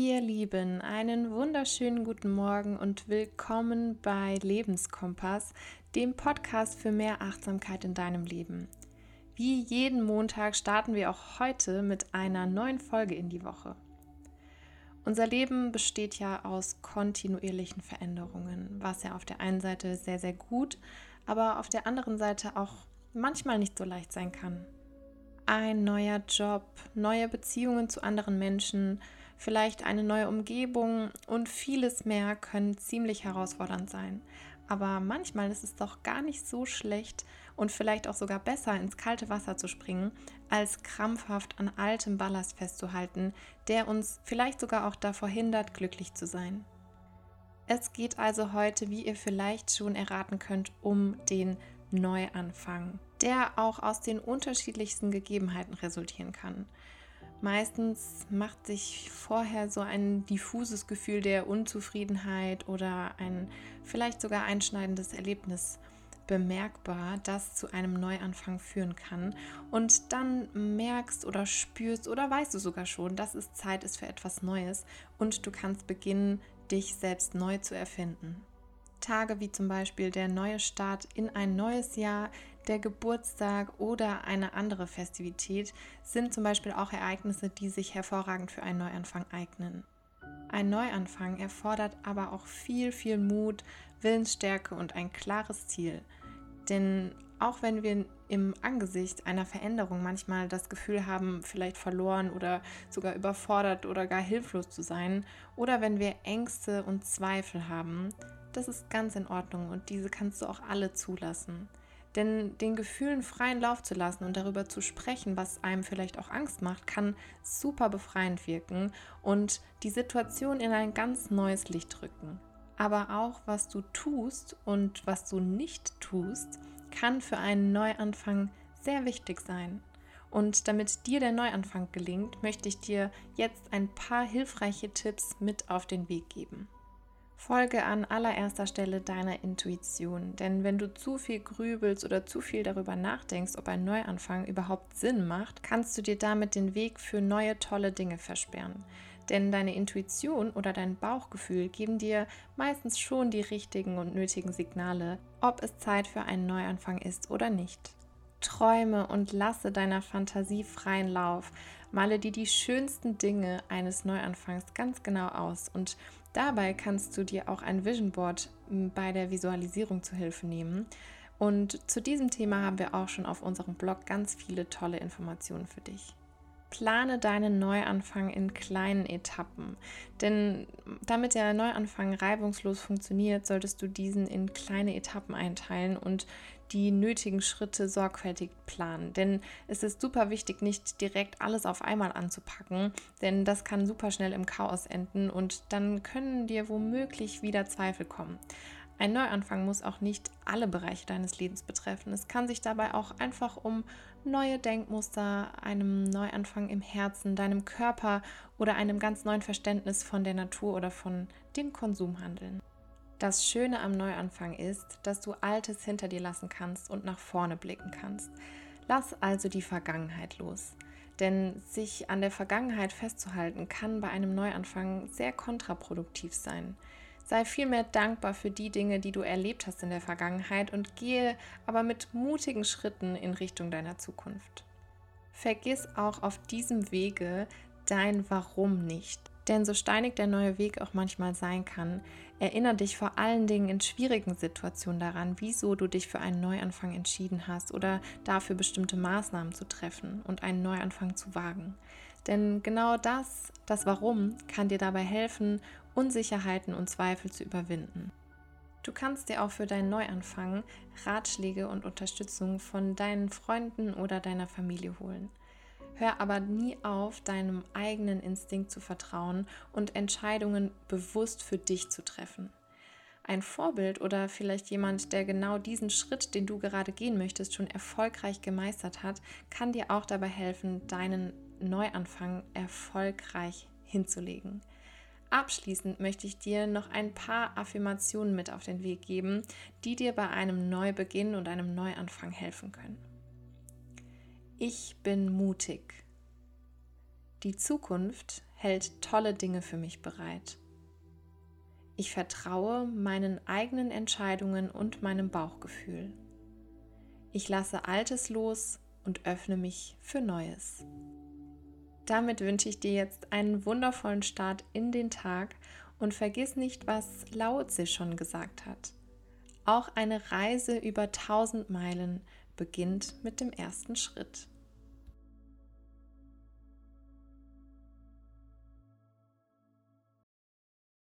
Ihr Lieben, einen wunderschönen guten Morgen und willkommen bei Lebenskompass, dem Podcast für mehr Achtsamkeit in deinem Leben. Wie jeden Montag starten wir auch heute mit einer neuen Folge in die Woche. Unser Leben besteht ja aus kontinuierlichen Veränderungen, was ja auf der einen Seite sehr, sehr gut, aber auf der anderen Seite auch manchmal nicht so leicht sein kann. Ein neuer Job, neue Beziehungen zu anderen Menschen, vielleicht eine neue Umgebung und vieles mehr können ziemlich herausfordernd sein. Aber manchmal ist es doch gar nicht so schlecht und vielleicht auch sogar besser, ins kalte Wasser zu springen, als krampfhaft an altem Ballast festzuhalten, der uns vielleicht sogar auch davor hindert, glücklich zu sein. Es geht also heute, wie ihr vielleicht schon erraten könnt, um den Neuanfang, der auch aus den unterschiedlichsten Gegebenheiten resultieren kann. Meistens macht sich vorher so ein diffuses Gefühl der Unzufriedenheit oder ein vielleicht sogar einschneidendes Erlebnis bemerkbar, das zu einem Neuanfang führen kann. Und dann merkst oder spürst oder weißt du sogar schon, dass es Zeit ist für etwas Neues und du kannst beginnen, dich selbst neu zu erfinden. Tage wie zum Beispiel der neue Start in ein neues Jahr, der Geburtstag oder eine andere Festivität sind zum Beispiel auch Ereignisse, die sich hervorragend für einen Neuanfang eignen. Ein Neuanfang erfordert aber auch viel, viel Mut, Willensstärke und ein klares Ziel. Denn auch wenn wir im Angesicht einer Veränderung manchmal das Gefühl haben, vielleicht verloren oder sogar überfordert oder gar hilflos zu sein, oder wenn wir Ängste und Zweifel haben, das ist ganz in Ordnung und diese kannst du auch alle zulassen. Denn den Gefühlen freien Lauf zu lassen und darüber zu sprechen, was einem vielleicht auch Angst macht, kann super befreiend wirken und die Situation in ein ganz neues Licht rücken. Aber auch was du tust und was du nicht tust, kann für einen Neuanfang sehr wichtig sein. Und damit dir der Neuanfang gelingt, möchte ich dir jetzt ein paar hilfreiche Tipps mit auf den Weg geben. Folge an allererster Stelle deiner Intuition, denn wenn du zu viel grübelst oder zu viel darüber nachdenkst, ob ein Neuanfang überhaupt Sinn macht, kannst du dir damit den Weg für neue tolle Dinge versperren. Denn deine Intuition oder dein Bauchgefühl geben dir meistens schon die richtigen und nötigen Signale, ob es Zeit für einen Neuanfang ist oder nicht. Träume und lasse deiner Fantasie freien Lauf. Male dir die schönsten Dinge eines Neuanfangs ganz genau aus und Dabei kannst du dir auch ein Vision Board bei der Visualisierung zu Hilfe nehmen. Und zu diesem Thema haben wir auch schon auf unserem Blog ganz viele tolle Informationen für dich. Plane deinen Neuanfang in kleinen Etappen, denn damit der Neuanfang reibungslos funktioniert, solltest du diesen in kleine Etappen einteilen und die nötigen Schritte sorgfältig planen. Denn es ist super wichtig, nicht direkt alles auf einmal anzupacken, denn das kann super schnell im Chaos enden und dann können dir womöglich wieder Zweifel kommen. Ein Neuanfang muss auch nicht alle Bereiche deines Lebens betreffen. Es kann sich dabei auch einfach um neue Denkmuster, einem Neuanfang im Herzen, deinem Körper oder einem ganz neuen Verständnis von der Natur oder von dem Konsum handeln. Das Schöne am Neuanfang ist, dass du Altes hinter dir lassen kannst und nach vorne blicken kannst. Lass also die Vergangenheit los. Denn sich an der Vergangenheit festzuhalten, kann bei einem Neuanfang sehr kontraproduktiv sein. Sei vielmehr dankbar für die Dinge, die du erlebt hast in der Vergangenheit und gehe aber mit mutigen Schritten in Richtung deiner Zukunft. Vergiss auch auf diesem Wege dein Warum nicht. Denn so steinig der neue Weg auch manchmal sein kann, erinnere dich vor allen Dingen in schwierigen Situationen daran, wieso du dich für einen Neuanfang entschieden hast oder dafür bestimmte Maßnahmen zu treffen und einen Neuanfang zu wagen. Denn genau das, das Warum, kann dir dabei helfen, Unsicherheiten und Zweifel zu überwinden. Du kannst dir auch für deinen Neuanfang Ratschläge und Unterstützung von deinen Freunden oder deiner Familie holen. Hör aber nie auf, deinem eigenen Instinkt zu vertrauen und Entscheidungen bewusst für dich zu treffen. Ein Vorbild oder vielleicht jemand, der genau diesen Schritt, den du gerade gehen möchtest, schon erfolgreich gemeistert hat, kann dir auch dabei helfen, deinen Neuanfang erfolgreich hinzulegen. Abschließend möchte ich dir noch ein paar Affirmationen mit auf den Weg geben, die dir bei einem Neubeginn und einem Neuanfang helfen können. Ich bin mutig. Die Zukunft hält tolle Dinge für mich bereit. Ich vertraue meinen eigenen Entscheidungen und meinem Bauchgefühl. Ich lasse Altes los und öffne mich für Neues. Damit wünsche ich dir jetzt einen wundervollen Start in den Tag und vergiss nicht, was Lao Tse schon gesagt hat. Auch eine Reise über tausend Meilen beginnt mit dem ersten Schritt.